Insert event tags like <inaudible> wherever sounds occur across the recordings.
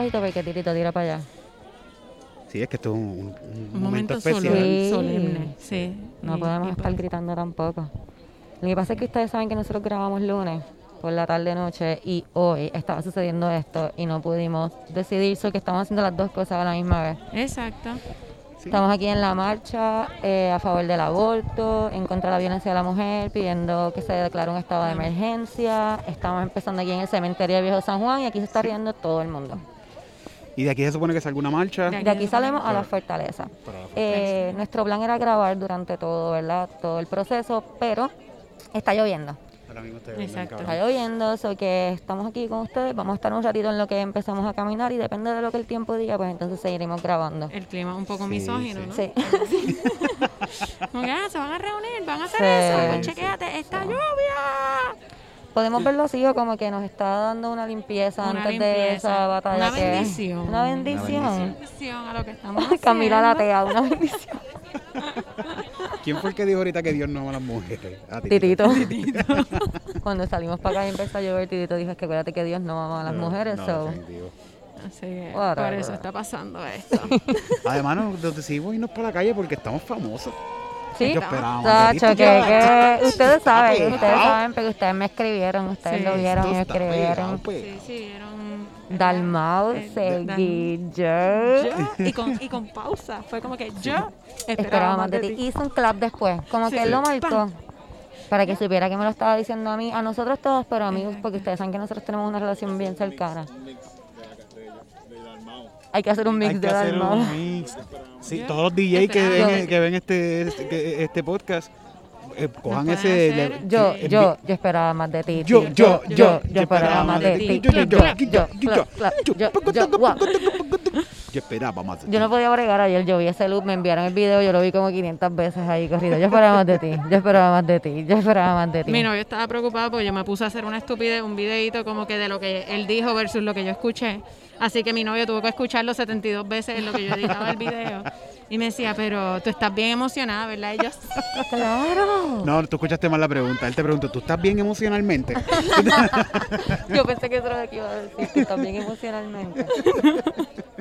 un poquito bajito porque Titito tira para allá. Sí, es que esto es un, un- un Un momento momento especial. solemne. Sí. solemne, sí. No podemos y estar pues- gritando tampoco. Lo que pasa es que ustedes saben que nosotros grabamos lunes por la tarde noche y hoy estaba sucediendo esto y no pudimos decidir so que estamos haciendo las dos cosas a la misma vez. Exacto. Sí. Estamos aquí en la marcha eh, a favor del aborto, en contra de la violencia de la mujer, pidiendo que se declare un estado de emergencia. Estamos empezando aquí en el cementerio de Viejo San Juan y aquí se está riendo todo el mundo. Y de aquí se supone que salga una marcha. De De aquí salimos a la fortaleza. Eh, nuestro plan era grabar durante todo, ¿verdad? Todo el proceso, pero está lloviendo. Ahora mismo ustedes Exacto. ven, Está lloviendo, so que estamos aquí con ustedes. Vamos a estar un ratito en lo que empezamos a caminar y depende de lo que el tiempo diga, pues entonces seguiremos grabando. El clima un poco Sí, misógino, sí. ¿no? Sí. <laughs> Como que, ah, se van a reunir, van a hacer Sí. eso. Pues Sí. chequéate, esta lluvia. Podemos verlo así o como que nos está dando una limpieza Una antes de esa batalla. una que- bendición. Una bendición. Bendición a lo que estamos <laughs> haciendo. Camila la tea, una bendición. <laughs> ¿Quién fue el que dijo ahorita que Dios no ama a las mujeres? Ah, Titito. <laughs> Cuando salimos para acá y empezó a llover, Titito dijo "Es que acuérdate que Dios no ama a las No, mujeres. no, so. Así que por eso está pasando esto. Además, nos decidimos irnos para la calle porque estamos famosos. Sí, Yo esperaba más Tacho, que, que ustedes saben, Está ustedes pegado. saben, porque ustedes me escribieron, ustedes Sí, lo vieron y está pegado, escribieron. pues. Sí, sí, vieron. Dalmau, Eh, seguí yo. Yo, y con, y con pausa. Fue como que yo Esperaba más de ti. Hizo un clap después, como Sí. que él lo marcó. Pam. Para que supiera que me lo estaba diciendo a mí, a nosotros todos, pero a mí, porque ustedes saben que nosotros tenemos una relación bien cercana. Hay que hacer un mix Hay de que hacer un mix. Sí, todos los DJs que ven, que ven este, este, este podcast, eh, cojan ese... le- Yo, eh, yo, yo esperaba más de ti. Yo, yo, yo, yo esperaba más de ti. Yo, yo, Yo, yo, yo, yo, esperaba más de ti. Yo no podía bregar ayer, yo vi ese loop, me enviaron el video, yo lo vi como 500 veces ahí corrido. Yo esperaba más de ti, yo esperaba más de ti, yo esperaba más de ti. Mi novio estaba preocupado porque yo me puse a hacer una estupidez, un videito como que de lo que él dijo versus lo que yo escuché. Así que mi novio tuvo que escucharlo 72 veces en lo que yo editaba el video. Y me decía, pero tú estás bien emocionada, ¿verdad? Y yo, Claro. No, tú escuchaste mal la pregunta. Él te preguntó, ¿tú estás bien emocionalmente? <laughs> Yo pensé que eso era lo que iba a decir, que también emocionalmente. <laughs>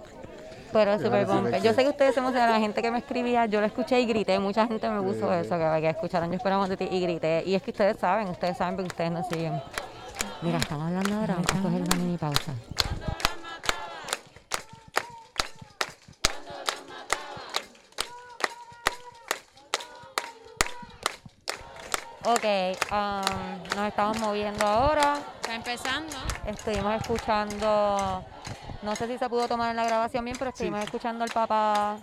Pero súper bombe. Yo sé que ustedes se emocionaron, la gente que me escribía, yo lo escuché y grité, mucha gente me puso eso, que, que escucharon, yo esperamos de ti y grité. Y es que ustedes saben, ustedes saben porque ustedes nos siguen. Mira, estamos hablando ahora, vamos a coger una mini pausa. Ok, um, nos estamos moviendo ahora. está empezando. Estuvimos escuchando, no sé si se pudo tomar en la grabación bien, pero estuvimos escuchando al papá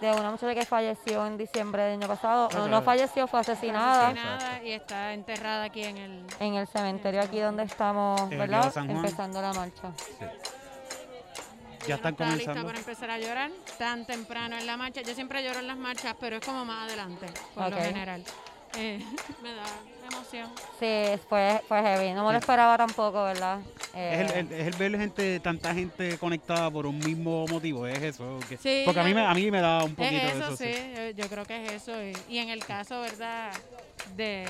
de una muchacha que falleció en diciembre del año pasado. No, no falleció, fue asesinada Nada, y está enterrada aquí en el... en el cementerio aquí donde estamos, ¿verdad? Empezando la marcha. Ya están está lista comenzando. para empezar a llorar tan temprano en la marcha. Yo siempre lloro en las marchas, pero es como más adelante, por lo general. Eh, <laughs> me da emoción. Sí, fue, fue heavy. No me lo esperaba tampoco, ¿verdad? Eh, Es el, el- es el ver gente, tanta gente conectada por un mismo motivo, es eso. que- Sí, porque a mí, me, a mí me da un poquito Es de eso, eso. sí, yo, yo creo que es eso. Y, y en el caso, ¿verdad? De,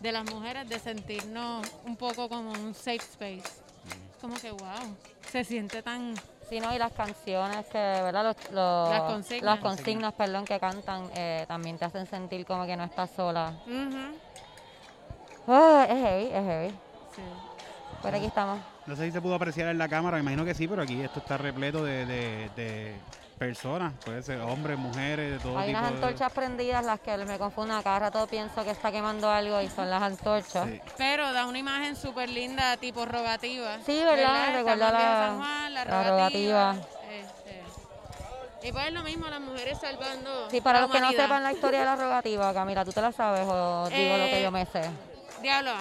de las mujeres, de sentirnos un poco como un safe space. Como que, wow, se siente tan... Sí, no, y las canciones que, ¿verdad? Los, los- Las consignas. las consignas, perdón, que cantan, eh, también te hacen sentir como que no estás sola. Ujú, Ah, es heavy, es heavy. sí. Pero aquí estamos. No sé si se pudo apreciar en la cámara, me imagino que sí, pero aquí esto está repleto de, de- de personas, puede ser hombres, mujeres, de todo Hay tipo unas de... antorchas prendidas, las que me confunden. A cada rato pienso que está quemando algo y son las antorchas. Sí. Pero da una imagen súper linda, tipo rogativa. Sí, ¿verdad? Recuerda la- San Juan, la la rogativa. rogativa. este. Y pues es lo mismo, las mujeres salvando. Sí, para la los que no sepan la historia de la rogativa, Camila, ¿tú te la sabes o digo lo que Eh, yo me sé? Diablo,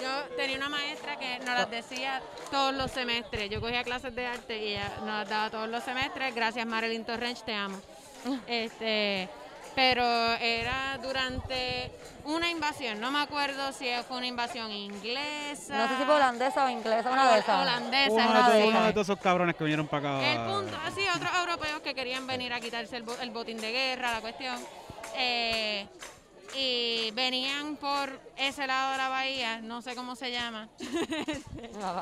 yo tenía una maestra que nos las decía todos los semestres. Yo cogía clases de arte y ella nos las daba todos los semestres. Gracias, Marilyn Torrench, te amo. <laughs> Este, pero era durante una invasión. No me acuerdo si fue una invasión inglesa. No sé si fue holandesa o inglesa, una de esas. Holandesa, Uno, una de, de todos- uno esas. de todos esos cabrones que vinieron para acá. El punto, así, otros europeos que querían venir a quitarse el, bo- el botín de guerra, la cuestión. eh, y venían por ese lado de la bahía, no sé cómo se llama. <laughs>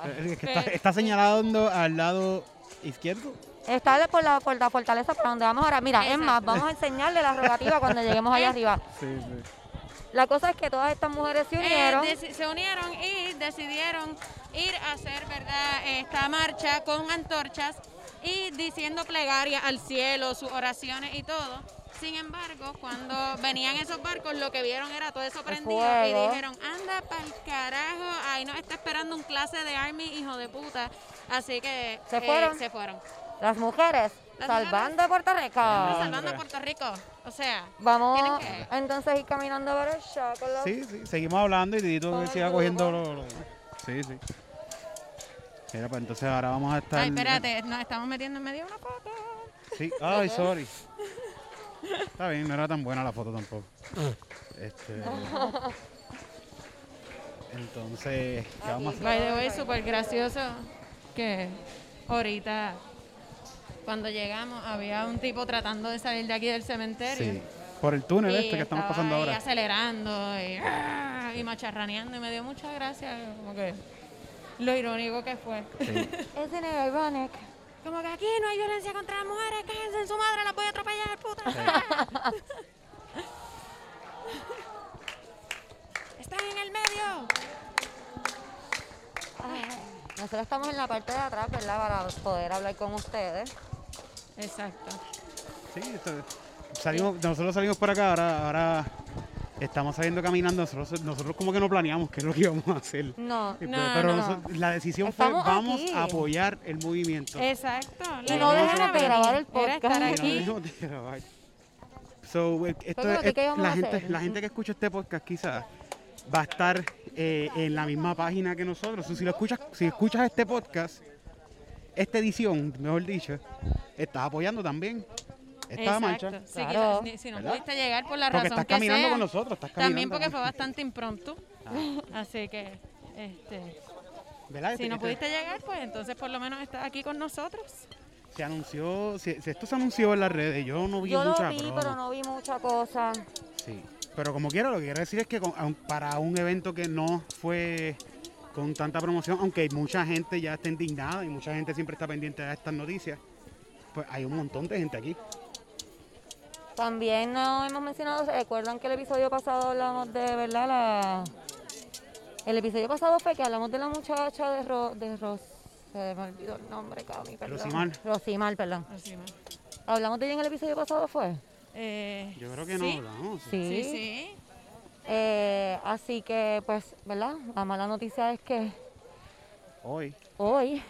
Eh, es que está, está señalando al lado izquierdo. Está por la, por la fortaleza para donde vamos ahora. Mira, es más, vamos a enseñarle la rogativa cuando <laughs> lleguemos allá arriba. Sí, sí. La cosa es que todas estas mujeres se Eh, unieron. se unieron y decidieron ir a hacer verdad esta marcha con antorchas y diciendo plegaria al cielo, sus oraciones y todo. Sin embargo, cuando venían esos barcos, lo que vieron era todo eso prendido y dijeron, anda pa'l carajo, ahí nos está esperando un clase de army, hijo de puta. Así que ¿Se eh, fueron? se fueron. Las mujeres Las salvando a Puerto Rico. Salvando a Puerto Rico. O sea, Vamos que- entonces ir caminando a ver el show con los- Sí, sí, seguimos hablando y el siga cogiendo lo, lo- Sí, sí. Mira, pues entonces ahora vamos a estar... ay, espérate, nos estamos metiendo en medio de una foto. Sí, ay, sorry. Está bien, no era tan buena la foto tampoco. Este... Entonces, ¿qué vamos a hacer? By the way, súper gracioso que ahorita cuando llegamos había un tipo tratando de salir de aquí del cementerio. Sí, por el túnel Y este que estamos pasando ahí ahora. acelerando y, ¡ah! y macharraneando y me dio mucha gracia como que lo irónico que fue. Sí. Isn't it ironic? Como que aquí no hay violencia contra las mujeres, cállense en su madre, la voy a atropellar, puta. <laughs> Están en el medio. Nosotros estamos en la parte de atrás, ¿verdad? Para poder hablar con ustedes. Exacto. Sí, esto- salimos, nosotros salimos por acá, ahora, ahora estamos saliendo caminando, nosotros, nosotros como que no planeamos qué es lo que íbamos a hacer. No. Y No, pero pero no. nosotros- la decisión Estamos fue vamos aquí. a apoyar el movimiento. Exacto. Y no dejemos de grabar el estar podcast. Y no aquí. dejamos de grabar. So, eh, esto Pero, es- ¿qué- qué vamos la, gente, la gente que escucha este podcast quizás va a estar eh, en la misma página que nosotros. So, si, lo escuchas, si escuchas este podcast, esta edición, mejor dicho, estás apoyando también esta marcha. Exacto. Si, Claro. quizás- si no ¿Verdad? pudiste llegar por la Porque razón estás que caminando sea, con nosotros, estás También caminando porque con- fue bastante impromptu. Así que, este, ¿verdad? si Este- no este- pudiste llegar, pues entonces por lo menos estás aquí con nosotros. Se anunció, se- esto se anunció en las redes, yo no vi Yo lo mucha vi, promo. pero no vi mucha cosa. Sí, pero como quiera, lo que quiero decir es que con- para un evento que no fue con tanta promoción, aunque mucha gente ya está indignada y mucha gente siempre está pendiente de estas noticias, pues hay un montón de gente aquí. También no hemos mencionado, recuerdan que el episodio pasado hablamos de, ¿verdad? La... El episodio pasado fue que hablamos de la muchacha de, Ro... de Ros... Se me olvidó el nombre, Cami, perdón. Rosimar. Rosimar, perdón. Ma. ¿Hablamos de ella en el episodio pasado fue? Eh, Yo creo que no sí, hablamos. Sí. Sí, sí. Eh, así que, pues, ¿verdad? La mala noticia es que Hoy. hoy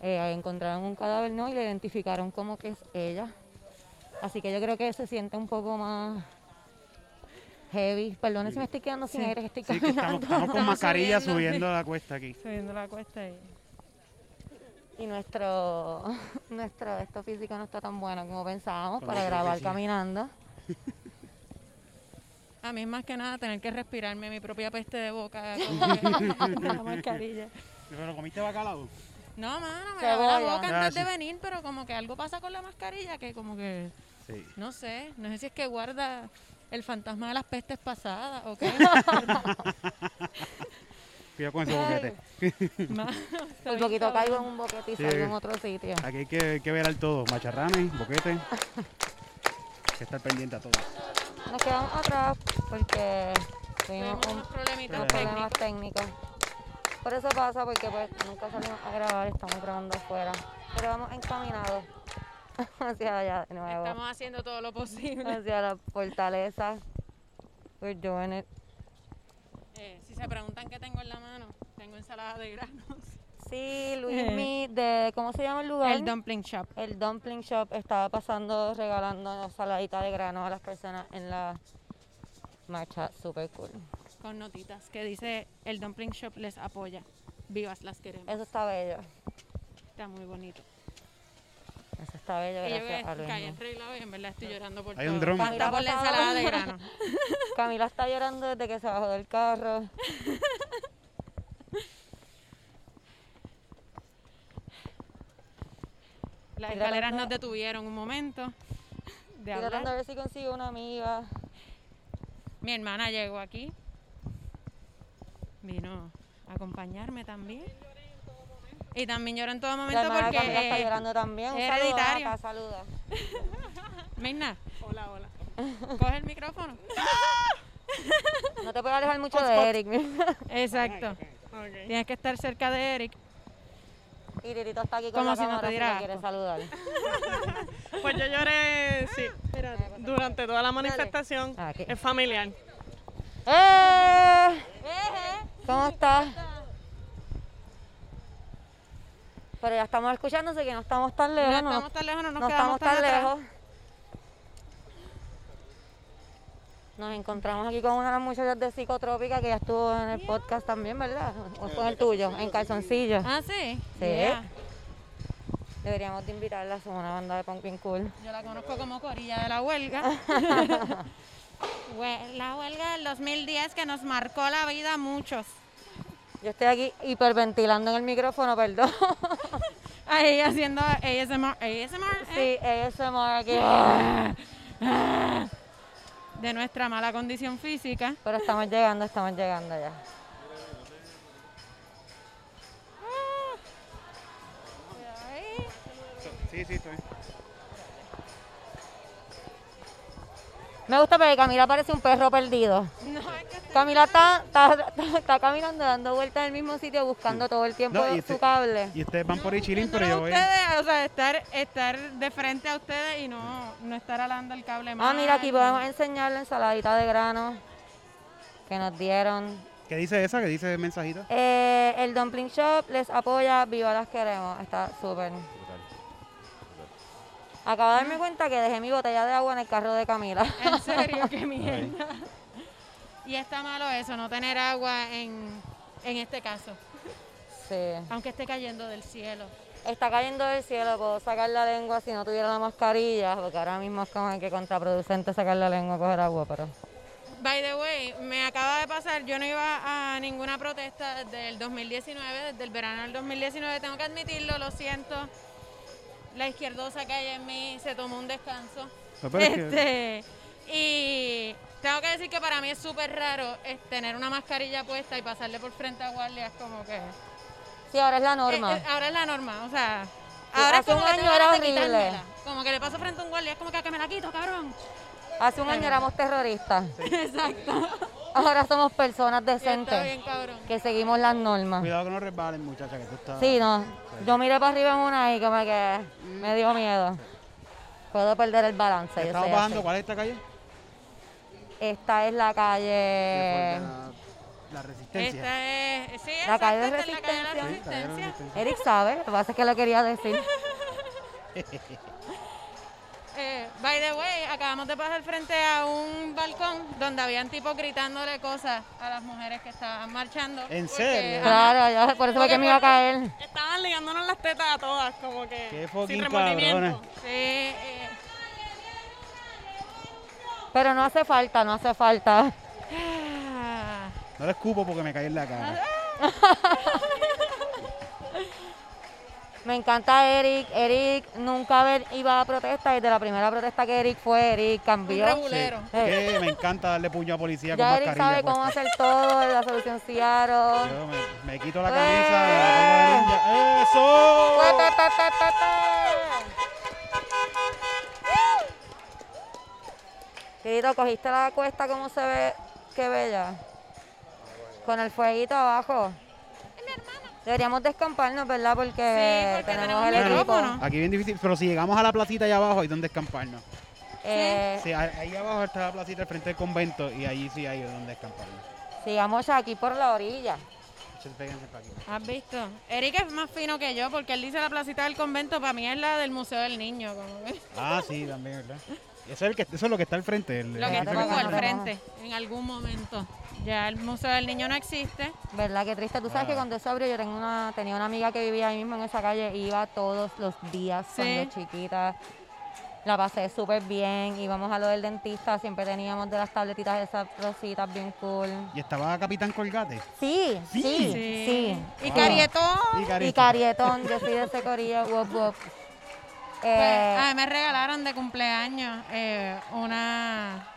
eh, encontraron un cadáver, ¿no? Y le identificaron como que es ella. Así que yo creo que se siente un poco más heavy. Perdone si me estoy quedando sin Sí. aire, estoy Sí, que estamos, caminando. estamos con <laughs> mascarilla subiendo. subiendo la cuesta aquí. Subiendo la cuesta y... Y nuestro, <laughs> nuestro esto físico no está tan bueno como pensábamos para grabar sí. caminando. A mí más que nada tener que respirarme mi propia peste de boca <laughs> con la mascarilla. ¿Pero comiste bacalao? No, mano, me lavé la boca Ah, antes de sí. venir, pero como que algo pasa con la mascarilla que como que, Sí. no sé, no sé si es que guarda el fantasma de las pestes pasadas o qué. <laughs> <laughs> Cuidado con ese boquete. <laughs> Mano, estoy poquito caigo en un boquete y Sí. salgo en otro sitio. Aquí hay que, que ver al todo. Macharranes, boquete. Hay que estar pendiente a todo. Nos quedamos atrás porque tuvimos Tuvimos un unos problemitas problemas técnicos. Por eso pasa, porque pues nunca salimos a grabar, estamos grabando afuera. Pero vamos encaminados <laughs> hacia allá de nuevo, Estamos haciendo todo lo posible. hacia la fortaleza. We're doing it. Eh, si se preguntan qué tengo en la mano, tengo ensalada de granos. Sí, Luismi, de, ¿cómo se llama el lugar? El dumpling shop. El Dumpling Shop estaba pasando, regalando saladita de grano a las personas en la marcha. Super cool. con notitas que dice el dumpling shop les apoya. Vivas las queremos. Eso está bello. Está muy bonito. Eso está bello, Y yo gracias a Luismi. en regla y en verdad estoy llorando por Hay un todo. dron. Falta por la ensalada de grano. <laughs> Camila está llorando desde que se bajó del carro. <laughs> Las escaleras nos detuvieron un momento de Estoy tratando de hablar. ver si consigo una amiga. Mi hermana llegó aquí. Vino a acompañarme también. Y también lloro en todo La momento de porque está llorando también. Un es hereditario. Nata, saluda. <laughs> Mirna, Hola, hola. <laughs> coge el micrófono. No te puedes alejar mucho de Eric. Exacto. Tienes que estar cerca de Eric. Y Ririto está aquí con Como la si no te si saludar. <laughs> Pues yo lloré, sí, durante toda la manifestación. Aquí. Es familiar. ¡Eh! ¿Cómo estás? Pero ya estamos escuchándose que no estamos tan No lejos. estamos tan lejos, no nos no quedamos estamos tan lejos. Nos encontramos aquí con una de las muchachas de Psicotrópica que ya estuvo en el podcast también, ¿verdad? ¿O fue en el tuyo? En calzoncillo. Ah, sí. Sí. Yeah. Deberíamos de invitarla, son una banda de punk bien cool. Yo la conozco como Corilla de la huelga. <laughs> <laughs> Hue- la huelga del 2010 que nos marcó la vida a muchos. Yo estoy aquí hiperventilando en el micrófono, perdón. <laughs> Ahí haciendo ASMR, ASMR Sí, ¿eh? ASMR aquí. de nuestra mala condición física. Pero estamos llegando, estamos llegando ya. Ahí. Sí, sí, estoy. Me gusta porque Camila parece un perro perdido. No, Camila está, está, está- está caminando, dando vueltas en el mismo sitio, buscando todo el tiempo No, y su este- cable. Y ustedes van por ahí chilling, pero yo voy. a ustedes, o sea, estar, estar de frente a ustedes y no, no estar alando el cable más. Ah, mira, aquí podemos enseñar la ensaladita de grano que nos dieron. ¿Qué dice esa? ¿Qué dice el mensajito? Eh, el Dumpling Shop les apoya, viva las queremos. Está súper. Acabo de darme cuenta que dejé mi botella de agua en el carro de Camila. En serio, <laughs> qué mierda. Y está malo eso, no tener agua en, en este caso, sí. aunque esté cayendo del cielo. Está cayendo del cielo, puedo sacar la lengua si no tuviera la mascarilla, porque ahora mismo es como que contraproducente sacar la lengua a coger agua, pero... By the way, me acaba de pasar, yo no iba a ninguna protesta desde el 2019, desde el verano del 2019, tengo que admitirlo, lo siento. La izquierdosa que hay en mí se tomó un descanso. No, pero es que- Este, y tengo que decir que para mí es súper raro es tener una mascarilla puesta y pasarle por frente a guardias como que... Sí, ahora es la norma. Eh, eh, ahora es la norma, o sea... Sí, Ahora hace es como un año era horrible. Como que le paso frente a un guardia, es como que "Ah, que me la quito, cabrón. Hace un año éramos terroristas, <laughs> Exacto. ahora somos personas Está bien, decentes, cabrón. que seguimos las normas. Cuidado que no resbalen, muchacha, que tú estás. Sí, no, yo miré para arriba en una y como que me dio miedo. Puedo perder el balance. Estamos bajando. ¿cuál es esta calle? Esta es la calle... La, resistencia. Esta es, sí, La calle de esta es la calle de Sí, resistencia. Resistencia. Eric sabe, lo que pasa es que lo quería decir. <laughs> Eh, by the way, acabamos de pasar frente a un balcón donde habían tipos gritándole cosas a las mujeres que estaban marchando. ¿En porque, serio? Claro, yo por eso fue que me iba a caer. Estaban ligándonos las tetas a todas, como que Qué sin remordimiento. cabrones. Sí, eh, Pero no hace falta, no hace falta. No le escupo porque me cae en la cara. Me encanta Eric. Eric nunca iba a protesta. Desde la primera protesta que Eric fue, Eric un cambió. Eh, Que me encanta darle puño a policía con ya Eric mascarilla. sabe cómo hacer todo, la solución Seattle. Yo me, me quito la ¡Eh! camisa, me la pongo de ninja. ¡Eso! Querido, cogiste la cuesta, ¿cómo se ve? Qué bella. Con el fueguito abajo. Deberíamos descamparnos, ¿verdad? Porque, Sí, porque tenemos el equipo. micrófono. Aquí bien difícil, pero si llegamos a la placita allá abajo, hay donde escamparnos. Eh, Sí, ahí abajo está la placita al frente del convento y allí sí hay donde escamparnos. Sigamos aquí por la orilla. ¿Has visto? Eric es más fino que yo porque él dice la placita del convento, para mí es la del Museo del Niño. Como Ah, sí, también, ¿verdad? <laughs> Eso es, el que, eso es lo que está al frente. el- lo que estuvo al frente en algún momento. Ya el Museo del Niño no existe. ¿Verdad? Qué triste. Tú sabes que cuando eso abrió, yo tengo una, tenía una amiga que vivía ahí mismo en esa calle. Iba todos los días Sí. cuando chiquita. La pasé súper bien. Íbamos a lo del dentista. Siempre teníamos de las tabletitas esas rositas bien cool. Y estaba Capitán Colgate. Sí, sí, sí. Y Ah. Carietón. Y Y Carito. Carietón, yo soy de ese corillo. Wop, wop. Pues, Eh, a mí me regalaron de cumpleaños eh, una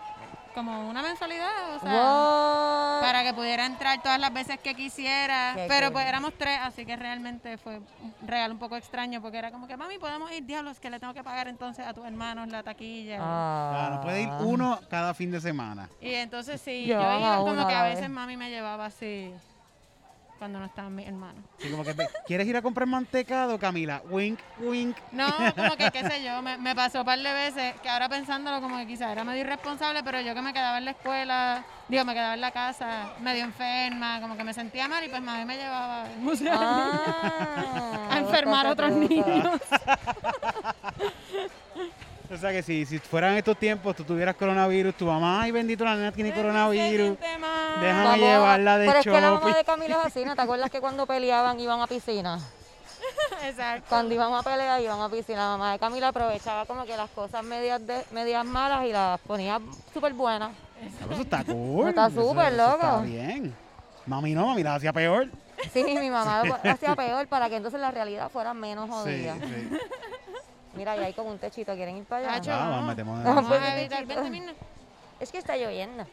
como una mensualidad, o sea, para que pudiera entrar todas las veces que quisiera. Qué Pero cool. pues éramos tres, así que realmente fue un regalo un poco extraño porque era como que, mami, podemos ir, diablos, que le tengo que pagar entonces a tus hermanos la taquilla. Ah. Claro, puede ir uno cada fin de semana. Y entonces sí, Yo yo iba a como a que a veces mami me llevaba así cuando no estaban mis hermanos. Como que, ¿quieres ir a comprar mantecado, Camila? Wink, wink. No, como que qué sé <laughs> yo, me, me pasó un par de veces que ahora pensándolo como que quizás era medio irresponsable, pero yo que me quedaba en la escuela, digo, me quedaba en la casa, medio enferma, como que me sentía mal y pues mami me llevaba al museo Ah, <laughs> a enfermar a otros niños. <laughs> O sea que si, si fueran estos tiempos, tú tuvieras coronavirus, tu mamá, ay bendito, la nena tiene coronavirus. Déjame Vamos, llevarla de Pero es que la mamá shopping. de Camila es así, ¿no te acuerdas que cuando peleaban iban a piscina? <laughs> Exacto. Cuando iban a pelear iban a piscina. La mamá de Camila aprovechaba como que las cosas medias de, medias malas y las ponía súper buenas. Eso está cool. Está súper eso Está loco. bien. Mami no, mami la hacía peor. Sí, mi mamá <laughs> lo hacía peor para que entonces la realidad fuera menos Sí, jodida. sí. Mira, ahí hay como un techito, ¿quieren ir para allá? Ah, vamos, metemos- a a evitar 20 minutos. Es que está lloviendo.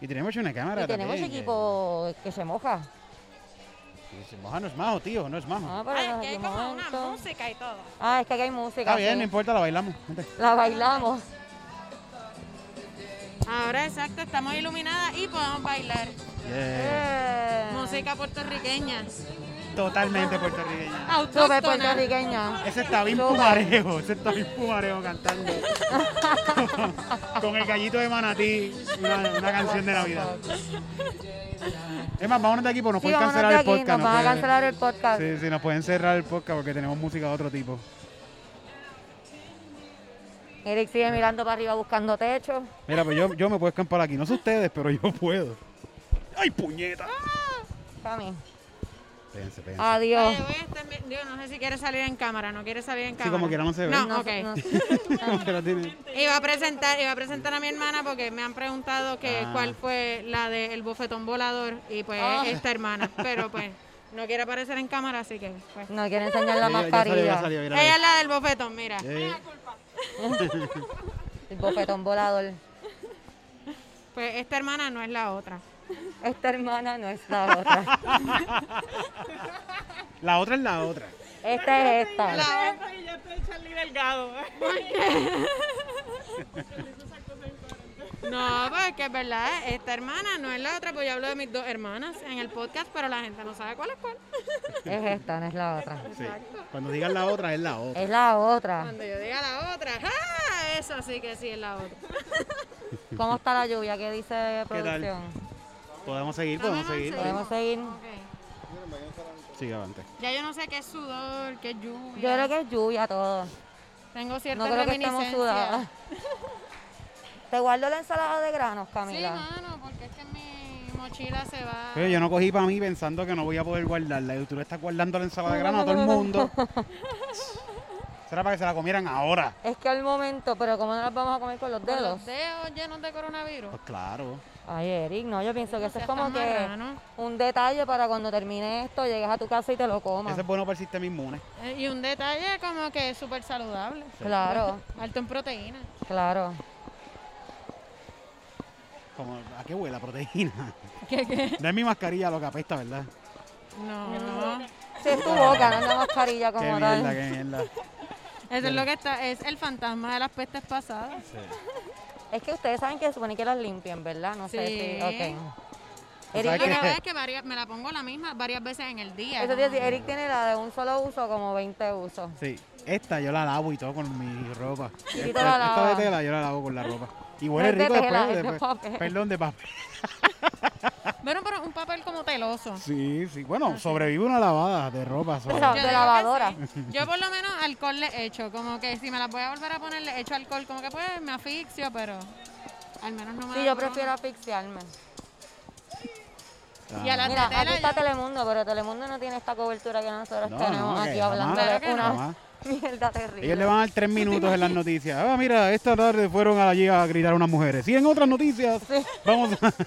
Y tenemos una cámara Y tenemos también, que- equipo que se moja. que se moja no es majo, tío, no es majo. Ah, pero Ay, en que hay como una música y todo. Ah, es que aquí hay música. Está bien, sí. no importa, la bailamos. Vente. La bailamos. Ahora exacto, estamos iluminadas y podemos bailar. Yeah. Eh, Música puertorriqueña. Totalmente puertorriqueña. Autóctona. puertorriqueña. Ese está bien pumarejo, ese está bien pumarejo cantando. <laughs> Con el gallito de manatí, una, una canción de Navidad. Es más, vámonos de aquí porque nos Sí, pueden vámonos cancelar de el aquí, podcast. nos van a pueden- cancelar el podcast. Sí, sí, nos pueden cerrar el podcast porque tenemos música de otro tipo. Eric sigue mirando para arriba buscando techo. Mira, pues yo, yo me puedo escampar aquí. No sé ustedes, pero yo puedo. ¡Ay, puñeta! Cami. Adiós. Oye, voy a estar mi- digo, no sé si quiere salir en cámara, no quiere salir en Sí, cámara. como quiera no se ve. No, ok. tiene- <laughs> <laughs> Iba a presentar, iba a presentar a mi hermana porque me han preguntado que Ah. cuál fue la del bofetón volador y pues Ah. esta hermana, pero pues no quiere aparecer en cámara, así que pues. No quiere enseñar la Ya- ya salió, ya mascarilla. salió, mira, Ella es la del bofetón, mira. Eh, El bofetón volador. Pues esta hermana no es la otra. Esta hermana no es la otra. La otra es la otra. Esta es esta. Y ya estoy Charlie Delgado. No, porque es verdad, esta hermana no es la otra, pues yo hablo de mis dos hermanas en el podcast, pero la gente no sabe cuál es cuál. Es esta, no es la otra. Sí. Cuando digan la otra, es la otra. Es la otra. Cuando yo diga la otra, ¡ah! Eso sí que sí es la otra. ¿Cómo está la lluvia? ¿Qué dice tal? Podemos seguir, podemos seguir. ¿Podemos seguir? Sigue avante. Ya yo no sé qué es sudor, qué es lluvia. Yo creo que es lluvia todo. Tengo cierta No creo que estemos sudadas. <laughs> ¿Te guardo la ensalada de granos, Sí, Camila? mano, porque es que mi mochila se va. Pero yo no cogí para mí pensando que no voy a poder guardarla. Y tú le estás guardando la ensalada de <laughs> grano a todo el mundo. <laughs> Para que se la comieran ahora. Es que al momento, pero como no las vamos a comer con los Con dedos. los dedos llenos de coronavirus. Pues claro. Ay, Eric, no, yo pienso que eso es como que un detalle para cuando termine esto, llegues a tu casa y te lo comas. Ese es bueno para el sistema inmune. Eh, Y un detalle como que es súper saludable. Claro, <laughs> Alto en proteína. claro. Como, ¿A qué huele la proteína? <laughs> ¿Qué, qué? No es mi mascarilla lo que apesta, ¿verdad? No. Si es tu boca, no es la mascarilla Qué como mierda, tal. qué mierda. <laughs> Eso es lo que está, es el fantasma de las pestes pasadas. Sí. <laughs> Es que ustedes saben que se supone que las limpien, ¿verdad? No sé Sí. si. Ok. ¿Tú Eric Lo que tiene, pasa es que varias- me la pongo la misma varias veces en el día. eso ¿no? decir, Eric tiene la de un solo uso como 20 usos. Sí. Esta yo la lavo y todo con mi ropa. Y Esta, la esta de tela yo la lavo con la ropa. Y huele No es de rico tela, después. es de después- papel. Perdón, de papel. <laughs> Bueno, pero un papel como teloso. Sí, sí. Bueno, sobrevive una lavada de ropa. sobre- Yo de lavadora. sí. Yo por lo menos alcohol le echo, como que si me las voy a volver a poner le echo alcohol, como que pues me asfixio, pero al menos no me Sí, yo prefiero asfixiarme. Y a las Mira, aquí está yo- Telemundo, pero Telemundo no tiene esta cobertura que nosotros No, tenemos no, aquí hablando jamás, de una jamás. <laughs> mierda terrible. Ellos le van a dar tres minutos en las noticias. Ah, mira, esta tarde fueron allí a gritar unas mujeres. Y en otras noticias, vamos a... <laughs>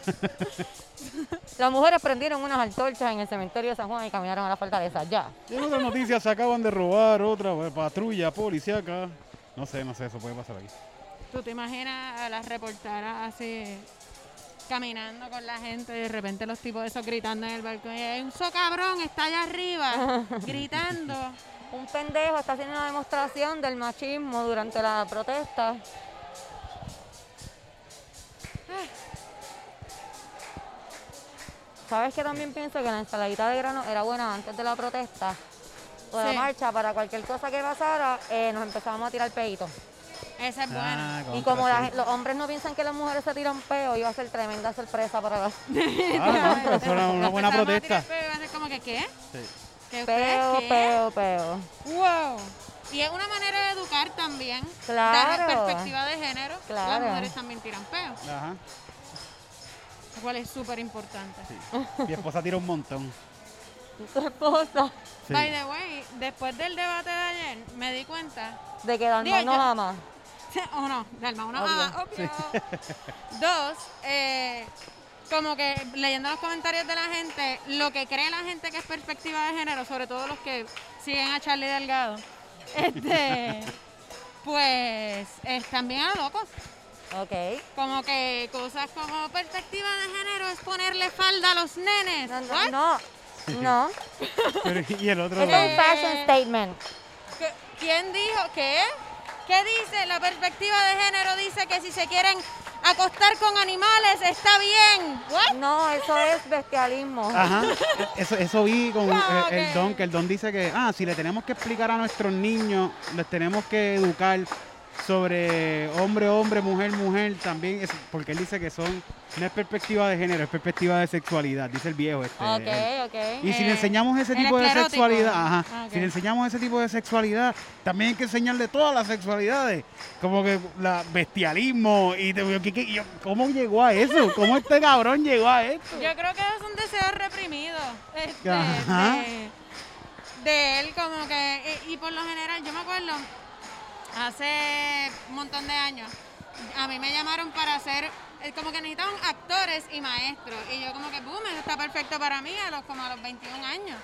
Las mujeres prendieron unas antorchas en el cementerio de San Juan y caminaron a la fortaleza. Ya. y en otras noticias se acaban de robar otra eh, patrulla policíaca. No sé, no sé, eso puede pasar aquí. ¿Tú te imaginas a las reporteras así caminando con la gente y de repente los tipos esos gritando en el balcón. Un socabrón, está allá arriba, <laughs> gritando. Un pendejo está haciendo una demostración del machismo durante la protesta. ¿Sabes que también pienso que la ensaladita de grano era buena antes de la protesta? O la Sí. marcha, para cualquier cosa que pasara, eh, nos empezábamos a tirar peitos. Esa es buena. Ah, Y contra, como la los hombres no piensan que las mujeres se tiran peo, iba a ser tremenda sorpresa para las Ah, no, pero era una <laughs> buena a protesta. tirar peo y va a ser como que, ¿qué? Sí. ¿Que ustedes peo, peo, peo. Wow. Y es una manera de educar también. Claro. Dar perspectiva de género. Claro. Las mujeres también tiran peo, Ajá. lo cual es súper importante. sí. Mi esposa tira un montón. <laughs> Tu esposa, Sí. By the way, después del debate de ayer, me di cuenta de que nos yo- ama. <laughs> o no, Dalma, uno, Obvio. ah, obvio. <laughs> Dos, eh, como que leyendo los comentarios de la gente, lo que cree la gente que es perspectiva de género, sobre todo los que siguen a Charlie Delgado, <laughs> este, pues están bien a lo locos. Ok. Como que cosas como perspectiva de género es ponerle falda a los nenes. No, no, What? no. No. <laughs> Pero, y el otro. Es un fashion statement. ¿Qué- ¿Quién dijo qué? ¿Qué dice? La perspectiva de género dice que si se quieren acostar con animales está bien. ¿What? No, eso es bestialismo. Ajá, eso, eso vi con Ah, eh, el don, que el don dice que, ah, si le tenemos que explicar a nuestros niños, les tenemos que educar sobre hombre, hombre, mujer, mujer, también, es, porque él dice que son, no es perspectiva de género, es perspectiva de sexualidad, dice el viejo este. él. Ok, ok. Y si le Eh, enseñamos ese tipo de sexualidad, ajá, Ah, si le enseñamos ese tipo de sexualidad, también hay que enseñarle todas las sexualidades, como que la bestialismo y, te- ¿qué- qué- y yo, ¿cómo llegó a eso? ¿Cómo este cabrón llegó a esto? Yo creo que es un deseo reprimido este, Ajá. de, de él, como que. Y, y por lo general, yo me acuerdo hace un montón de años, a mí me llamaron para hacer. eh, Como que necesitaban actores y maestros. Y yo, como que, boom, eso está perfecto para mí, a los, como a los 21 años.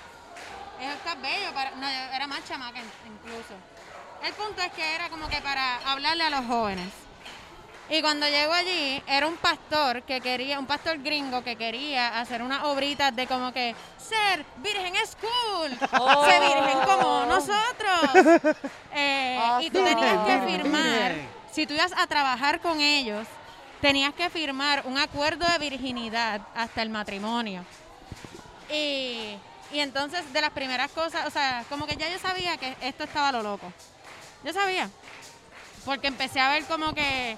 Eso está bello. Para, no, era más chamaca in- incluso. El punto es que era como que para hablarle a los jóvenes. Y cuando llego allí, era un pastor que quería, un pastor gringo que quería hacer unas obritas de como que ser virgen es cool, Oh. ser virgen como nosotros. <laughs> Eh, Ah, y tú sí. tenías que firmar, si tú ibas a trabajar con ellos, tenías que firmar un acuerdo de virginidad hasta el matrimonio. Y, y entonces de las primeras cosas, o sea, como que ya yo sabía que esto estaba lo loco. Yo sabía. Porque empecé a ver como que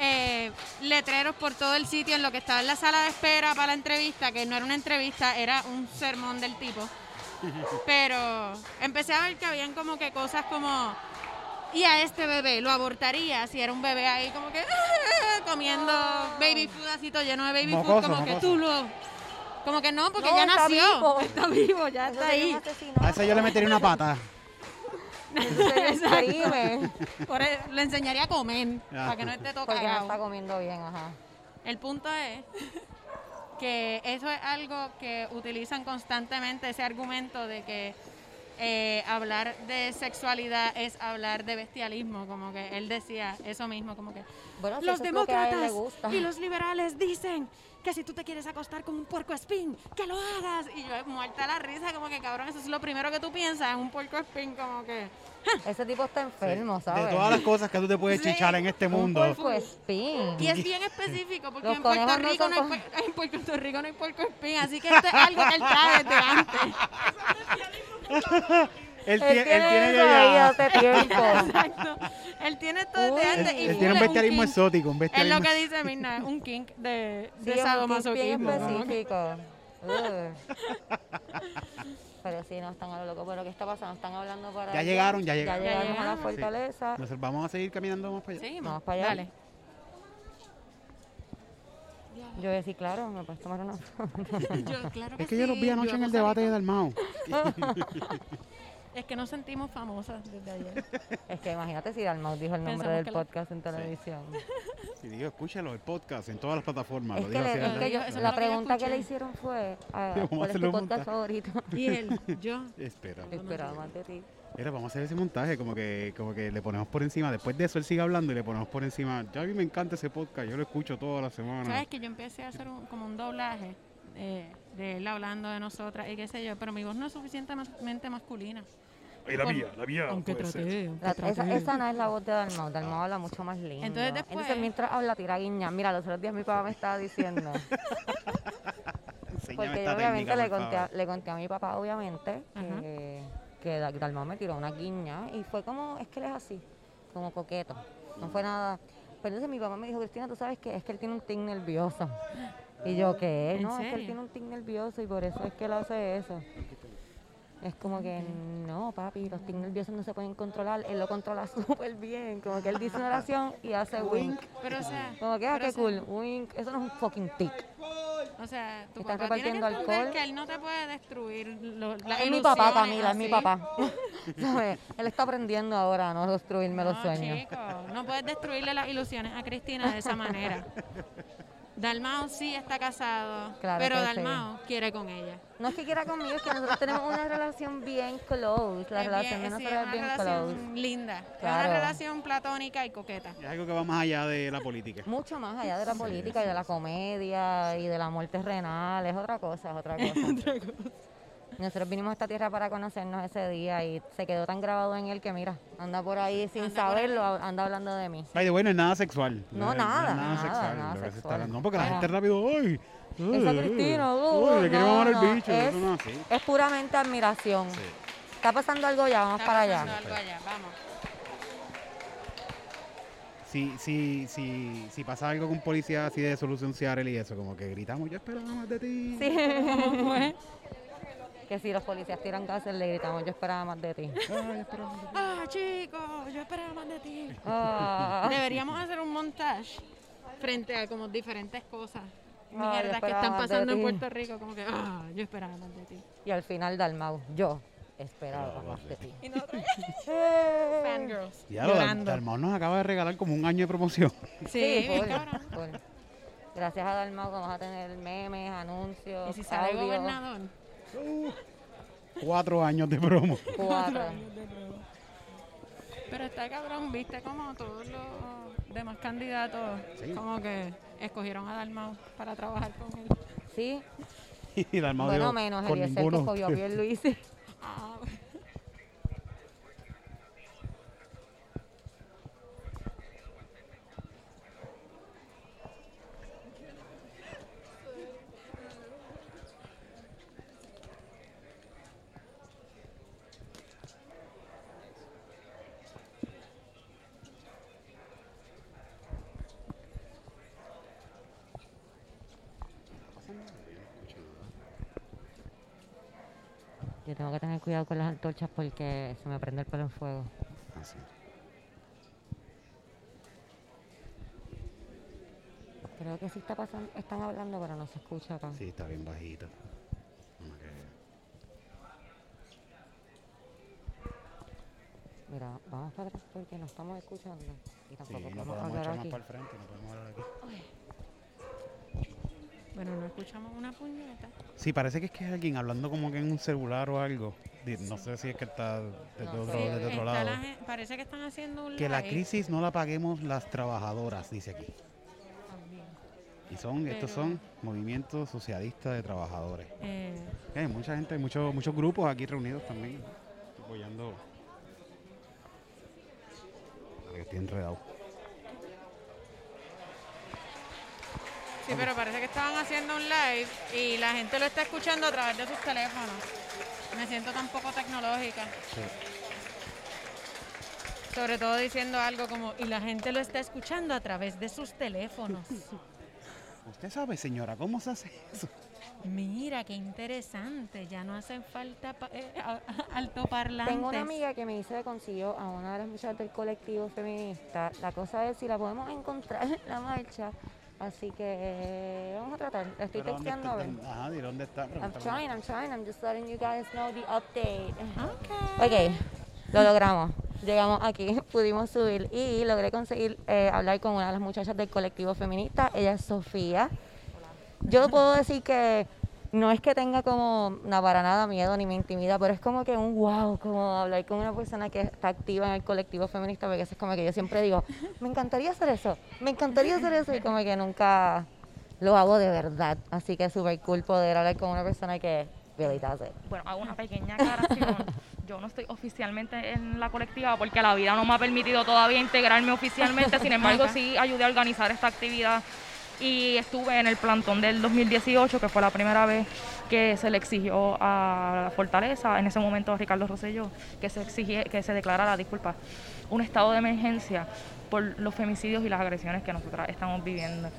eh, letreros por todo el sitio en lo que estaba en la sala de espera para la entrevista, que no era una entrevista, era un sermón del tipo. <laughs> Pero empecé a ver que habían como que cosas como, y a este bebé lo abortaría si era un bebé ahí como que <laughs> comiendo baby food así todo lleno de baby food, Mocoso, como que mocoso. tú lo... Como que no, porque No, ya está nació. vivo. Está vivo, ya Eso está ahí. A ese yo le metería una pata. <laughs> Por eso, le enseñaría a comer, Ya. para que no esté todo Porque no cagado. está comiendo bien, ajá. El punto es que eso es algo que utilizan constantemente, ese argumento de que eh, hablar de sexualidad es hablar de bestialismo, como que él decía eso mismo, como que Bueno, si los eso es lo que a él le demócratas gusta. y los liberales dicen que si tú te quieres acostar con un puerco espín, que lo hagas. Y yo muerta la risa, como que cabrón, eso es lo primero que tú piensas en un puerco espín, como que... Ese tipo está enfermo, ¿sabes? De todas las cosas que tú te puedes Sí. chichar en este Un mundo. puerco espín. Y es bien específico, porque en Puerto, no Rico son no hay, en Puerto Rico no hay puerco espín, así que esto es algo que él trae desde antes. <laughs> Él, Él tie- él tiene tiene que eso ahí hace tiempo. <laughs> Exacto. Él tiene esto desde Uy. él, antes. y él full tiene un es bestialismo exótico, un Es bestialismo lo que dice Mirna, un kink de, Sí, de es un kink bien sadomasoquismo. que- específico. <laughs> Pero sí, no están a lo loco. Pero ¿qué está pasando? Están hablando para Ya allá. llegaron, ya llegaron. Ya Ya llegamos a la llegaron. fortaleza. Nosotros vamos a seguir caminando más para allá. Seguimos. Vamos para allá. Dale. Yo voy a decir, claro, me puedes tomar una foto. <laughs> Yo, claro Es que yo los vi anoche en el debate de Dalmao. Es que nos sentimos famosas desde ayer. <laughs> Es que imagínate si Dalmau dijo el nombre Pensamos del la- podcast en televisión. Sí, digo, escúchalo, el podcast en todas las plataformas. Es lo que, digo le- así, es ¿verdad? que yo- Eso fue la que pregunta que le hicieron fue, <laughs> ah, ¿cuál es tu podcast montaje. favorito? Y él, yo. <laughs> Espera. Esperaba más de ti. Mira, vamos a hacer ese montaje, como que, como que le ponemos por encima. Después de eso, él sigue hablando y le ponemos por encima. Ya a mí me encanta ese podcast, yo lo escucho toda la semana. ¿Sabes que yo empecé a hacer un- como un doblaje eh, de él hablando de nosotras y qué sé yo? Pero mi voz no es suficientemente masculina. Ay, la Con- mía, la mía. Aunque La- esa, esa no es la voz de Dalmau, Dalmau habla mucho más lindo. Entonces, después- mientras habla, tira guiña. Mira, los otros días mi papá me estaba diciendo, <laughs> porque yo obviamente técnica, le conté, a, le conté a mi papá, obviamente, Ajá. que, que Dalmau me tiró una guiña y fue como, es que él es así, como coqueto. No fue nada. Pero entonces mi papá me dijo, Cristina, tú sabes que es que él tiene un tic nervioso. Y yo, ¿qué? ¿En No, es que él tiene un tic nervioso y por eso es que él hace eso. Es como que, no, papi, los tics nerviosos no se pueden controlar. Él lo controla <laughs> súper bien. Como que él dice una oración y hace wink. Pero o sea, Como que, ah, qué cool. Wink. Eso no es un fucking tic. O sea, tu Están papá tiene que alcohol. que él no te puede destruir lo, las Es mi papá, Camila, es mi papá. <laughs> ¿Sabes? Él está aprendiendo ahora a no destruirme los sueños. chico, no puedes destruirle las ilusiones a Cristina de esa manera. <laughs> Dalmao sí está casado, Claro pero sí. Dalmao quiere con ella. No es que quiera conmigo, es que nosotros tenemos una relación bien close. La Es relación bien- de sí, es una bien relación close. linda. Es Claro. una relación platónica y coqueta. Es algo que va más allá de la política. Mucho más allá de la política y de la comedia y de la muerte renal, es otra cosa, es otra <laughs> cosa. Nosotros vinimos a esta tierra para conocernos ese día y se quedó tan grabado en él que mira, anda por ahí sin Anda saberlo, anda hablando de mí. Ay, de bueno, es nada sexual. No, nada, nada, sexual. nada sexual. está- no, porque la gente rápido, ¡ay! Esa Cristina, uh, ay, le no, el bicho. es- no puramente admiración. Sí. Está pasando algo ya, vamos Está para pasando allá. algo allá, vamos. Si, si, si, si pasa algo con policía así de solución Seattle y eso, como que gritamos, yo esperaba más de ti. Sí. <laughs> que si los policías tiran gases le gritamos, yo esperaba más de ti. <laughs> Ah, chicos, yo esperaba más de ti. Ah. Deberíamos hacer un montage frente a como diferentes cosas. yo Mierdas que están pasando en. Puerto Rico, como que, ah, yo esperaba más de ti. Y al final Dalmau, yo esperaba más de ti. Y nosotros, <laughs> fangirls, Ya lo Dal- llorando. Dalmau nos acaba de regalar como un año de promoción. Sí, bien full, cabrón. full. Gracias a Dalmau vamos a tener memes, anuncios, Y si sale audio, gobernador, Cuatro años de promo. cuatro. Pero está cabrón, viste como todos los demás candidatos Sí. como que escogieron a Dalmau para trabajar con él. Sí, <laughs> Y Dalmau bueno, dijo, menos con Eliezer que escogió a Pierluisi. <laughs> Ah, Yo tengo que tener cuidado con las antorchas porque se me prende el pelo en fuego. Así. Creo que sí está pasando, están hablando, pero no se escucha acá. Sí, está bien bajito. Mira, vamos para atrás porque no estamos escuchando. Y Sí, tampoco no podemos podemos hablar echar más aquí. para el frente, no podemos hablar aquí. Bueno, no escuchamos una puñeta. Sí, parece que es que hay alguien hablando como que en un celular o algo. No sé si es que está desde No otro, desde lado. la parece que están haciendo un Que la crisis no la paguemos las trabajadoras, dice aquí. Y son, estos Pero- son movimientos socialistas de trabajadores. Eh, Hay mucha gente, muchos muchos grupos aquí reunidos también, apoyando. Ahora que estoy enredado. Sí, pero parece que estaban haciendo un live y la gente lo está escuchando a través de sus teléfonos. Me siento tan poco tecnológica. Sobre todo diciendo algo como, y la gente lo está escuchando a través de sus teléfonos. <laughs> Usted sabe, señora, cómo se hace eso. Mira, qué interesante. Ya no hacen falta eh, altoparlantes. Tengo una amiga que me dice que consiguió a una de las muchachas del colectivo feminista. La cosa es si la podemos encontrar en la marcha. Así que vamos a tratar. Estoy Pero ¿dónde texteando está? Ajá, ¿de dónde está? I'm trying, I'm trying. I'm just letting you guys know the update. Ok, lo logramos. Llegamos aquí, <laughs> pudimos subir y logré conseguir eh, hablar con una de las muchachas del colectivo feminista. Ella es Sofía. Yo puedo decir que no es que tenga como no, para nada miedo ni me intimida, pero es como que un wow, como hablar con una persona que está activa en el colectivo feminista, porque eso es como que yo siempre digo, me encantaría hacer eso, me encantaría hacer eso, y como que nunca lo hago de verdad. Así que es súper cool poder hablar con una persona que really does it. bueno, hago una pequeña aclaración. Yo no estoy oficialmente en la colectiva porque la vida no me ha permitido todavía integrarme oficialmente. Sin embargo, sí ayudé a organizar esta actividad y estuve en el plantón del 2018, que fue la primera vez que se le exigió a la Fortaleza, en ese momento a Ricardo Rosselló, que se exigía, que se declarara, disculpa, un estado de emergencia por los femicidios y las agresiones que nosotras estamos viviendo.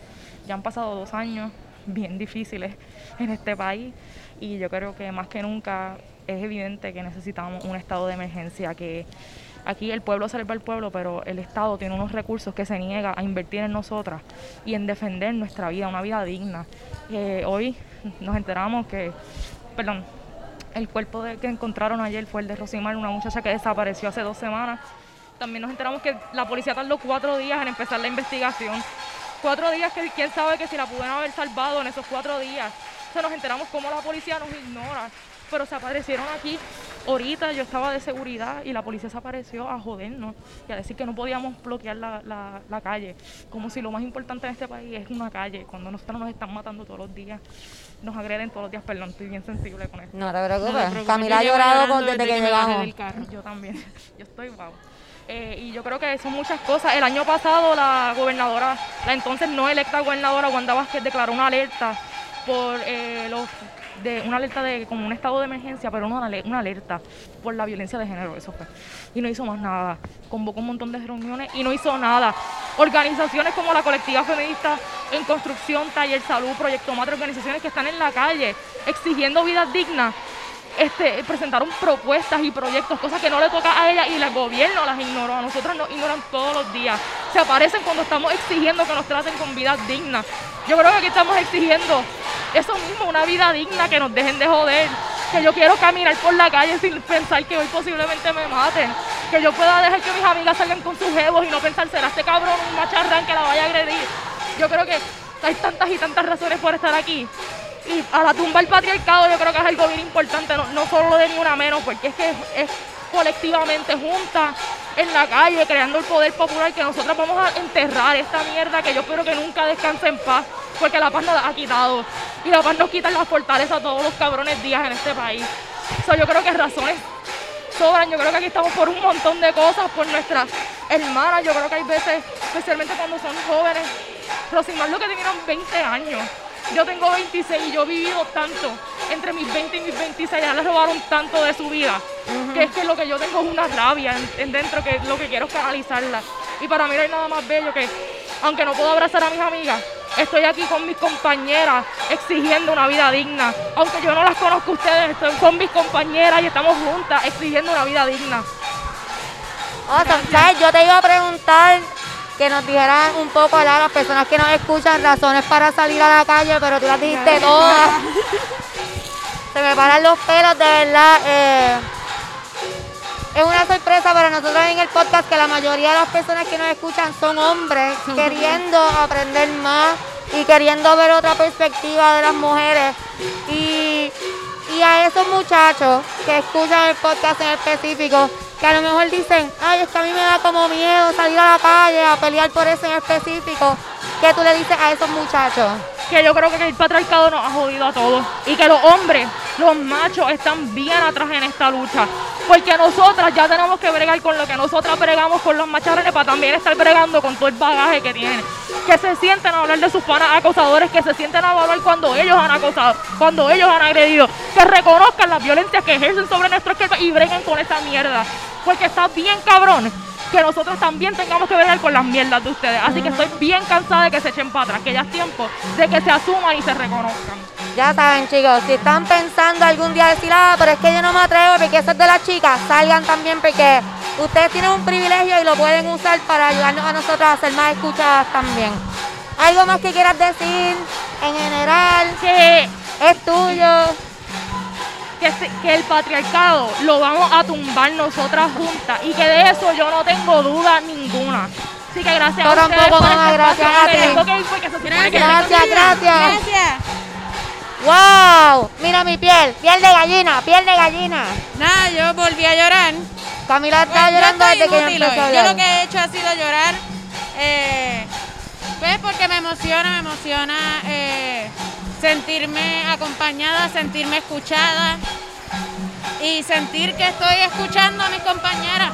Ya han pasado dos años bien difíciles en este país y yo creo que más que nunca es evidente que necesitamos un estado de emergencia, que aquí el pueblo salva al pueblo, pero el Estado tiene unos recursos que se niega a invertir en nosotras y en defender nuestra vida, una vida digna. Eh, hoy nos enteramos que, perdón, el cuerpo de- que encontraron ayer fue el de Rosimar, una muchacha que desapareció hace dos semanas. También nos enteramos que la policía tardó cuatro días en empezar la investigación. Cuatro días que quién sabe que si la pudieron haber salvado en esos cuatro días. O sea, nos enteramos cómo la policía nos ignora. Pero se aparecieron aquí ahorita, yo estaba de seguridad y la policía se apareció a jodernos y a decir que no podíamos bloquear la, la- la calle. Como si lo más importante en este país es una calle, cuando nosotros nos están matando todos los días. Nos agreden todos los días, perdón, estoy bien sensible con esto. No te preocupes. No te preocupes, Camila ha llorado con- desde, que me bajé llegamos. del carro. Yo también, <laughs> yo estoy wow. Eh, y yo creo que son muchas cosas. El año pasado la gobernadora, la entonces no electa gobernadora Wanda Vázquez declaró una alerta por eh, los de una alerta de como un estado de emergencia, pero no una, una alerta por la violencia de género, eso fue. Y no hizo más nada. Convocó un montón de reuniones y no hizo nada. Organizaciones como la colectiva feminista en construcción, taller salud, proyecto Matre, organizaciones que están en la calle exigiendo vidas dignas este, presentaron propuestas y proyectos, cosas que no le toca a ella y el gobierno las ignoró. A nosotros nos ignoran todos los días. Se aparecen cuando estamos exigiendo que nos traten con vidas dignas. Yo creo que aquí estamos exigiendo eso mismo, una vida digna, que nos dejen de joder. Que yo quiero caminar por la calle sin pensar que hoy posiblemente me maten. Que yo pueda dejar que mis amigas salgan con sus jevos y no pensar, será este cabrón un macharrán que la vaya a agredir. Yo creo que hay tantas y tantas razones por estar aquí. Y a la tumba del patriarcado yo creo que es algo bien importante, no, no solo de ni una menos, porque es que es colectivamente juntas en la calle, creando el poder popular, que nosotros vamos a enterrar esta mierda que yo espero que nunca descanse en paz, porque la paz nos ha quitado. Y la paz nos quita la fortaleza a todos los cabrones días en este país. So, yo creo que razones sobran. Yo creo que aquí estamos por un montón de cosas, por nuestras hermanas. Yo creo que hay veces, especialmente cuando son jóvenes, Rosimar lo que tuvieron 20 años. Yo tengo 26 y yo he vivido tanto. Entre mis 20 y mis 26 ya le robaron tanto de su vida. Que es que lo que yo tengo es una rabia en, en dentro, que lo que quiero es canalizarla. Y para mí no hay nada más bello que, aunque no puedo abrazar a mis amigas, estoy aquí con mis compañeras exigiendo una vida digna. Aunque yo no las conozco a ustedes, estoy con mis compañeras y estamos juntas exigiendo una vida digna. Awesome. ¿Sabes? Yo te iba a preguntar que nos dijeran un poco a las personas que nos escuchan razones para salir a la calle, pero tú las dijiste todas. Se me paran los pelos, de verdad. eh, es una sorpresa para nosotros en el podcast que la mayoría de las personas que nos escuchan son hombres queriendo aprender más y queriendo ver otra perspectiva de las mujeres. Y, y a esos muchachos que escuchan el podcast en específico, que a lo mejor dicen, ay, es que a mí me da como miedo salir a la calle a pelear por eso en específico, ¿qué tú le dices a esos muchachos? que yo creo que el patriarcado nos ha jodido a todos y que los hombres, los machos están bien atrás en esta lucha. Porque nosotras ya tenemos que bregar con lo que nosotras bregamos con los macharrones para también estar bregando con todo el bagaje que tienen. Que se sienten a hablar de sus panas acosadores, que se sienten a hablar cuando ellos han acosado, cuando ellos han agredido, que reconozcan las violencias que ejercen sobre nuestros cuerpos y breguen con esta mierda. Porque está bien cabrón que nosotros también tengamos que bregar con las mierdas de ustedes. Así que estoy bien cansada de que se echen para atrás, que ya es tiempo de que se asuman y se reconozcan. Ya saben, chicos, si están pensando algún día decir, ah, pero es que yo no me atrevo porque eso es de las chicas, salgan también porque ustedes tienen un privilegio y lo pueden usar para ayudarnos a nosotros a ser más escuchadas también. ¿Algo más que quieras decir en general? Que, Es tuyo. Que, se- que el patriarcado lo vamos a tumbar nosotras juntas y que de eso yo no tengo duda ninguna. Así que gracias a ustedes por este gracias a ti. Gracias, gracias. Gracias. ¡Wow! Mira mi piel, piel de gallina, piel de gallina. Nada, yo volví a llorar. Camila está Pues, llorando desde que yo empecé a. Yo lo que he hecho ha sido llorar. eh, pues porque me emociona, me emociona eh, sentirme acompañada, sentirme escuchada y sentir que estoy escuchando a mis compañeras.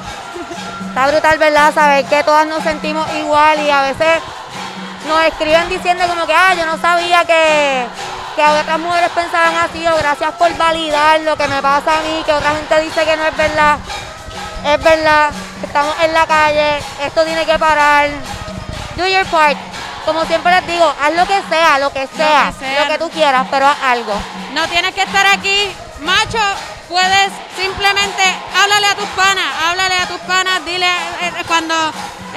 Está brutal, ¿verdad? Saber que todas nos sentimos igual y a veces nos escriben diciendo como que, ah, yo no sabía que, que otras mujeres pensaban así o gracias por validar lo que me pasa a mí, que otra gente dice que no es verdad. Es verdad, estamos en la calle, esto tiene que parar. Do your part. Como siempre les digo, haz lo que sea, lo que sea, lo que, sea. tú quieras, pero haz algo. No tienes que estar aquí, macho. Puedes simplemente háblale a tus panas, háblale a tus panas, dile eh, eh, cuando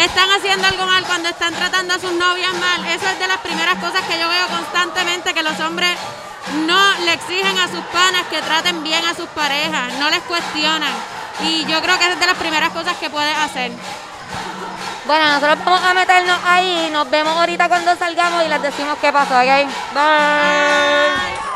están haciendo algo mal, cuando están tratando a sus novias mal. Eso es de las primeras cosas que yo veo constantemente, que los hombres no le exigen a sus panas que traten bien a sus parejas, no les cuestionan. Y yo creo que esa es de las primeras cosas que puedes hacer. Bueno, nosotros vamos a meternos ahí, nos vemos ahorita cuando salgamos y les decimos qué pasó, ¿ok? Bye. Salimos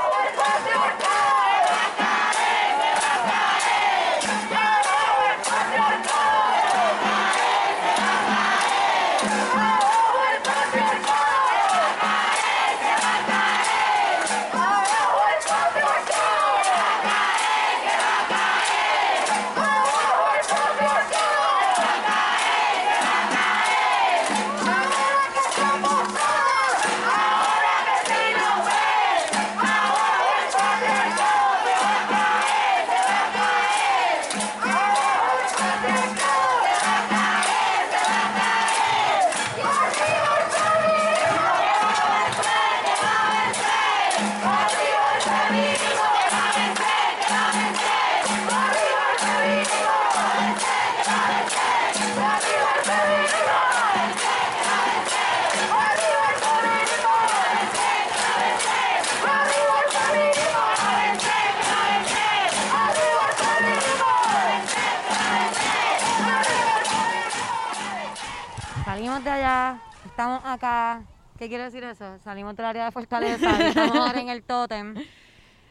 de allá, estamos acá. ¿Qué quiere decir eso? Salimos del área de Fortaleza estamos ahora en el tótem.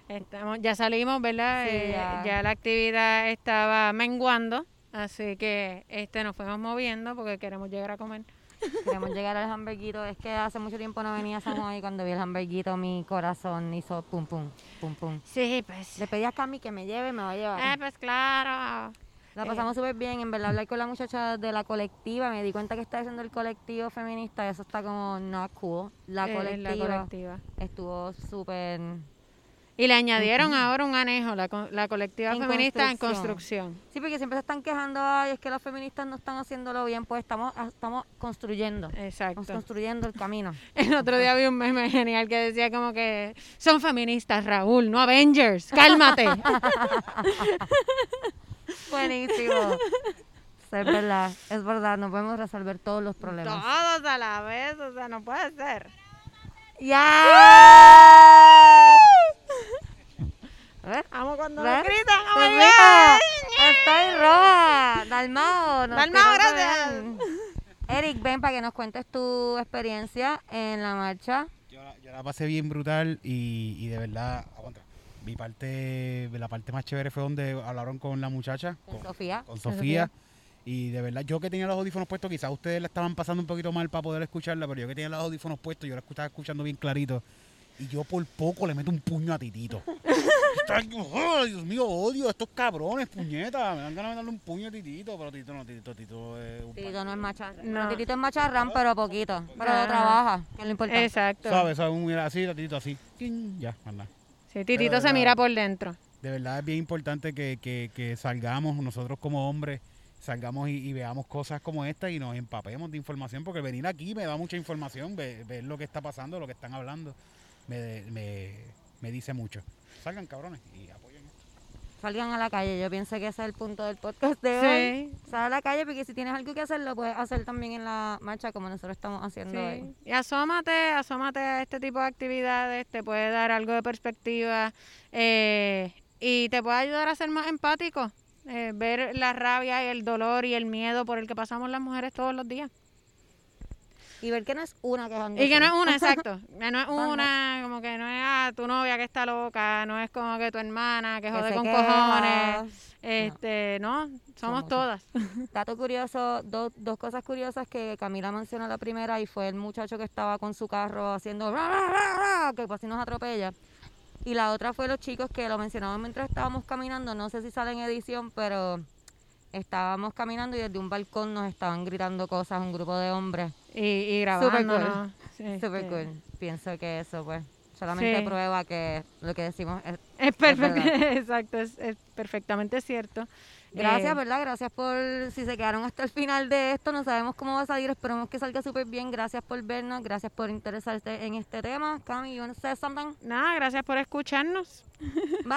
Estamos, ya salimos, ¿verdad? Sí, Eh, ya. la actividad estaba menguando, así que este nos fuimos moviendo porque queremos llegar a comer. Queremos llegar al hamburguito. Es que hace mucho tiempo no venía a San Juan y cuando vi el hamburguito mi corazón hizo pum pum, pum pum. Sí, pues. Le pedí a Cami que me lleve, me va a llevar. Ah, pues claro. La pasamos súper bien, en verdad hablar con la muchacha de la colectiva, me di cuenta que está haciendo el colectivo feminista y eso está como not cool. La Eh, colectiva, la colectiva. estuvo súper... Y le añadieron ahora un anejo, la, la colectiva En feminista en construcción. construcción. Sí, porque siempre se están quejando, ay, es que las feministas no están haciéndolo bien, pues estamos, estamos construyendo, Exacto. estamos construyendo el camino. <laughs> El otro día vi un meme genial que decía como que son feministas, Raúl, no Avengers, cálmate. <laughs> Buenísimo. Sí, es verdad, es verdad, no podemos resolver todos los problemas. Todos a la vez, o sea, no puede ser. ¡Ya! ¿Ves? Amo cuando ¿Ves? me gritan, God. Estoy roja. Dalmao. nos Dalmao, gracias. bien. Eric, ven para que nos cuentes tu experiencia en la marcha. Yo la, yo la pasé bien brutal y, y de verdad, aguanta. Mi parte, la parte más chévere fue donde hablaron con la muchacha, Con con, Sofía. con Sofía. Y de verdad, yo que tenía los audífonos puestos, quizás ustedes la estaban pasando un poquito mal para poder escucharla, pero yo que tenía los audífonos puestos, yo la estaba escuchando bien clarito. Y yo por poco le meto un puño a Titito. Ay, <laughs> ay, Dios mío, odio a estos cabrones, puñetas. Me dan ganas de darle un puño a Titito, pero Titito no, Titito, Titito es un Titito no es macharrán. No. Titito es macharrán, pero poquito. Pero Ajá. trabaja, que es lo importante. Exacto. ¿Sabes? Mira así, Titito así. Ya, anda. Sí, Titito se mira por dentro. de verdad es bien importante que, que- que salgamos nosotros como hombres, salgamos y, y veamos cosas como esta y nos empapemos de información, porque venir aquí me da mucha información, ve- ver, lo que está pasando, lo que están hablando, me, me, me dice mucho. Salgan cabrones y. salgan a la calle. Yo pienso que ese es el punto del podcast de hoy. Sal a la calle porque si tienes algo que hacer, lo puedes hacer también en la marcha como nosotros estamos haciendo hoy. Y asómate, asómate a este tipo de actividades, te puede dar algo de perspectiva eh, y te puede ayudar a ser más empático. eh, ver la rabia y el dolor y el miedo por el que pasamos las mujeres todos los días. Y ver que no es una quejando. Y que no es una, <laughs> exacto. Que no es una, como que no es ah, tu novia que está loca, no es como que tu hermana que Que jode con cojones. Este, no, somos todas. Dato curioso, dos, dos cosas curiosas que Camila mencionó la primera y fue el muchacho que estaba con su carro haciendo ra, ra, ra, ra, que casi nos atropella. Y la otra fue los chicos que lo mencionamos mientras estábamos caminando, no sé si sale en edición, pero estábamos caminando y desde un balcón nos estaban gritando cosas un grupo de hombres. Y, y Súper grabando. cool. Súper cool. Pienso que eso pues solamente Sí. prueba que lo que decimos es... Es perfecto, <laughs> exacto, es, es perfectamente cierto. Gracias, Eh, ¿verdad? Gracias por, si se quedaron hasta el final de esto, no sabemos cómo va a salir, esperemos que salga súper bien, gracias por vernos, gracias por interesarte en este tema. Cami, you say something? Nada, gracias por escucharnos. <laughs> Bye.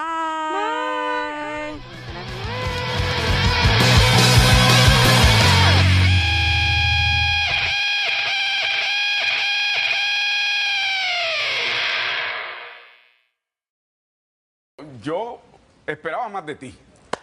Yo esperaba más de ti.